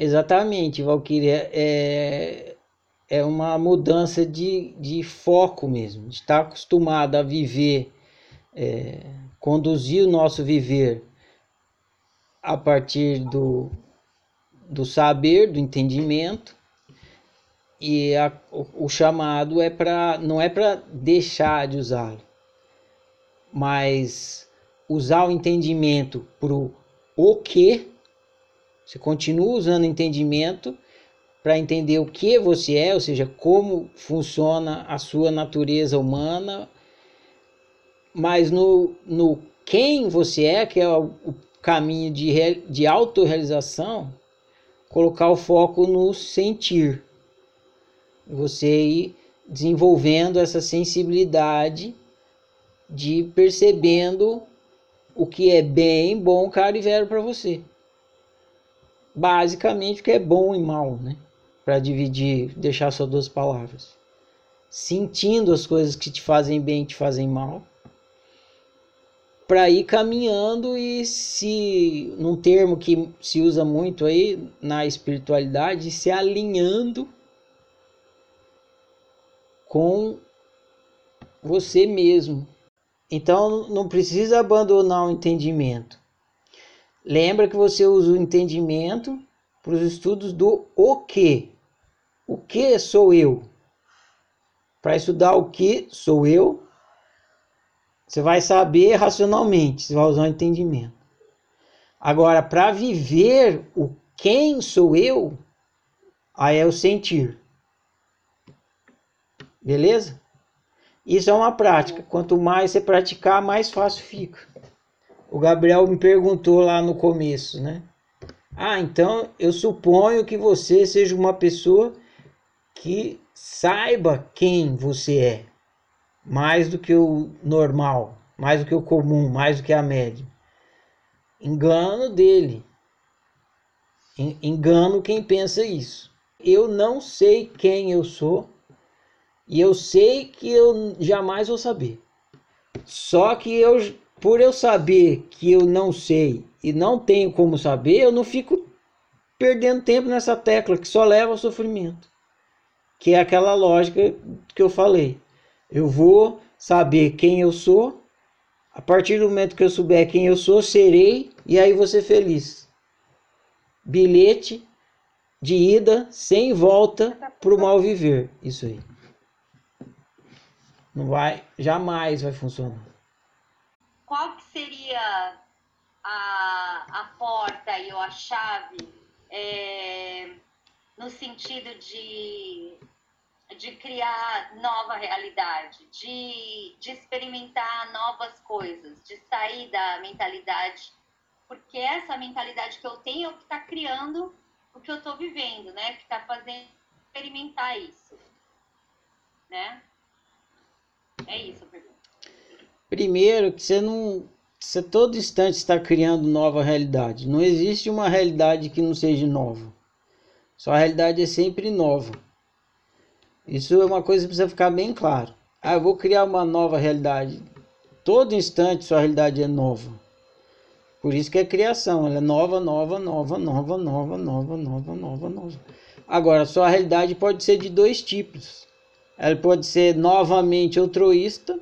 Exatamente, Valkyria. É, é uma mudança de, de foco mesmo, estar acostumado a viver, é, conduzir o nosso viver a partir do, do saber, do entendimento, e a, o, o, chamado é para não é para deixar de usá-lo, mas usar o entendimento para o que você continua usando entendimento para entender o que você é, ou seja, como funciona a sua natureza humana, mas no, no quem você é, que é o, caminho de, de autorrealização, colocar o foco no sentir. Você ir desenvolvendo essa sensibilidade de percebendo o que é bem, bom, caro e velho para você basicamente que é bom e mal, né? Para dividir, deixar só duas palavras. Sentindo as coisas que te fazem bem e te fazem mal. Para ir caminhando e se, num termo que se usa muito aí na espiritualidade, se alinhando com você mesmo. Então não precisa abandonar o entendimento Lembra que você usa o entendimento para os estudos do o que. O que sou eu? Para estudar o que sou eu, você vai saber racionalmente, você vai usar o entendimento. Agora, para viver o quem sou eu, aí é o sentir. Beleza? Isso é uma prática. Quanto mais você praticar, mais fácil fica o Gabriel me perguntou lá no começo, né? Ah, então eu suponho que você seja uma pessoa que saiba quem você é, mais do que o normal, mais do que o comum, mais do que a média. Engano dele. Engano quem pensa isso. Eu não sei quem eu sou e eu sei que eu jamais vou saber. Só que eu por eu saber que eu não sei e não tenho como saber, eu não fico perdendo tempo nessa tecla que só leva ao sofrimento. Que é aquela lógica que eu falei. Eu vou saber quem eu sou, a partir do momento que eu souber quem eu sou, serei e aí ser feliz. Bilhete de ida sem volta para o mal viver. Isso aí. Não vai, jamais vai funcionar qual que seria a, a porta e a chave é, no sentido de, de criar nova realidade, de, de experimentar novas coisas, de sair da mentalidade, porque essa mentalidade que eu tenho é o que está criando o que eu estou vivendo, né? Que está fazendo experimentar isso, né? É isso a pergunta. Primeiro, que você não. Você todo instante está criando nova realidade. Não existe uma realidade que não seja nova. Sua realidade é sempre nova. Isso é uma coisa que precisa ficar bem claro. Ah, eu vou criar uma nova realidade. Todo instante sua realidade é nova. Por isso que é criação, ela é nova, nova, nova, nova, nova, nova, nova, nova, nova. Agora, sua realidade pode ser de dois tipos. Ela pode ser novamente altruísta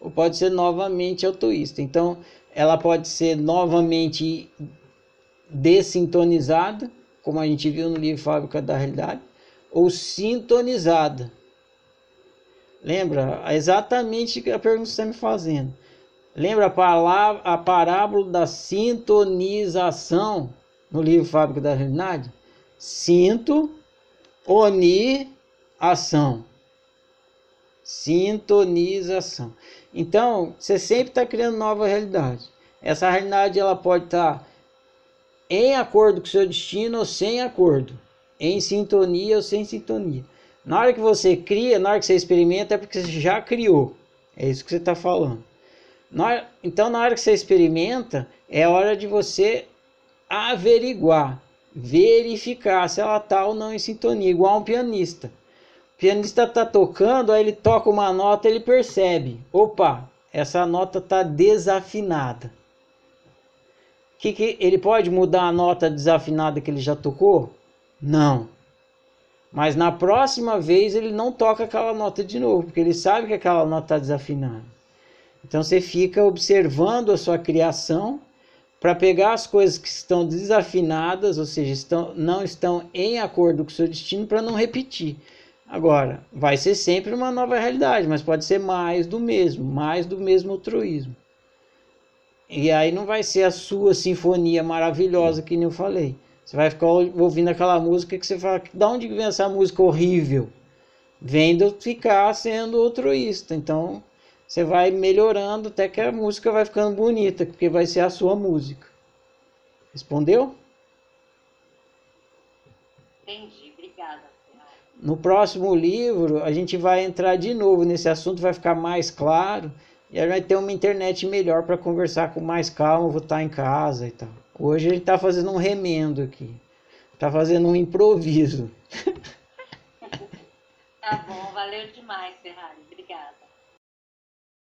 ou pode ser novamente autoísta. Então, ela pode ser novamente dessintonizada, como a gente viu no livro Fábrica da Realidade, ou sintonizada. Lembra exatamente a pergunta que você está me fazendo. Lembra a, palavra, a parábola da sintonização no livro Fábrica da Realidade? Sinto, oni, ação. Sintonização. Então, você sempre está criando nova realidade. Essa realidade ela pode estar tá em acordo com o seu destino ou sem acordo, em sintonia ou sem sintonia. Na hora que você cria, na hora que você experimenta, é porque você já criou. É isso que você está falando. Na hora, então, na hora que você experimenta, é hora de você averiguar, verificar se ela está ou não em sintonia, igual um pianista. O pianista está tocando, aí ele toca uma nota, ele percebe, opa, essa nota está desafinada. que, que ele pode mudar a nota desafinada que ele já tocou? Não. Mas na próxima vez ele não toca aquela nota de novo, porque ele sabe que aquela nota está desafinada. Então você fica observando a sua criação para pegar as coisas que estão desafinadas, ou seja, estão, não estão em acordo com o seu destino, para não repetir. Agora, vai ser sempre uma nova realidade, mas pode ser mais do mesmo, mais do mesmo altruísmo. E aí não vai ser a sua sinfonia maravilhosa que nem eu falei. Você vai ficar ouvindo aquela música que você fala, de onde vem essa música horrível? Vem de ficar sendo altruísta. Então, você vai melhorando até que a música vai ficando bonita, porque vai ser a sua música. Respondeu? Entendi, obrigada. No próximo livro, a gente vai entrar de novo nesse assunto, vai ficar mais claro. E aí vai ter uma internet melhor para conversar com mais calma, vou estar em casa e tal. Hoje a gente está fazendo um remendo aqui. Está fazendo um improviso. tá bom, valeu demais, Ferrari. Obrigada.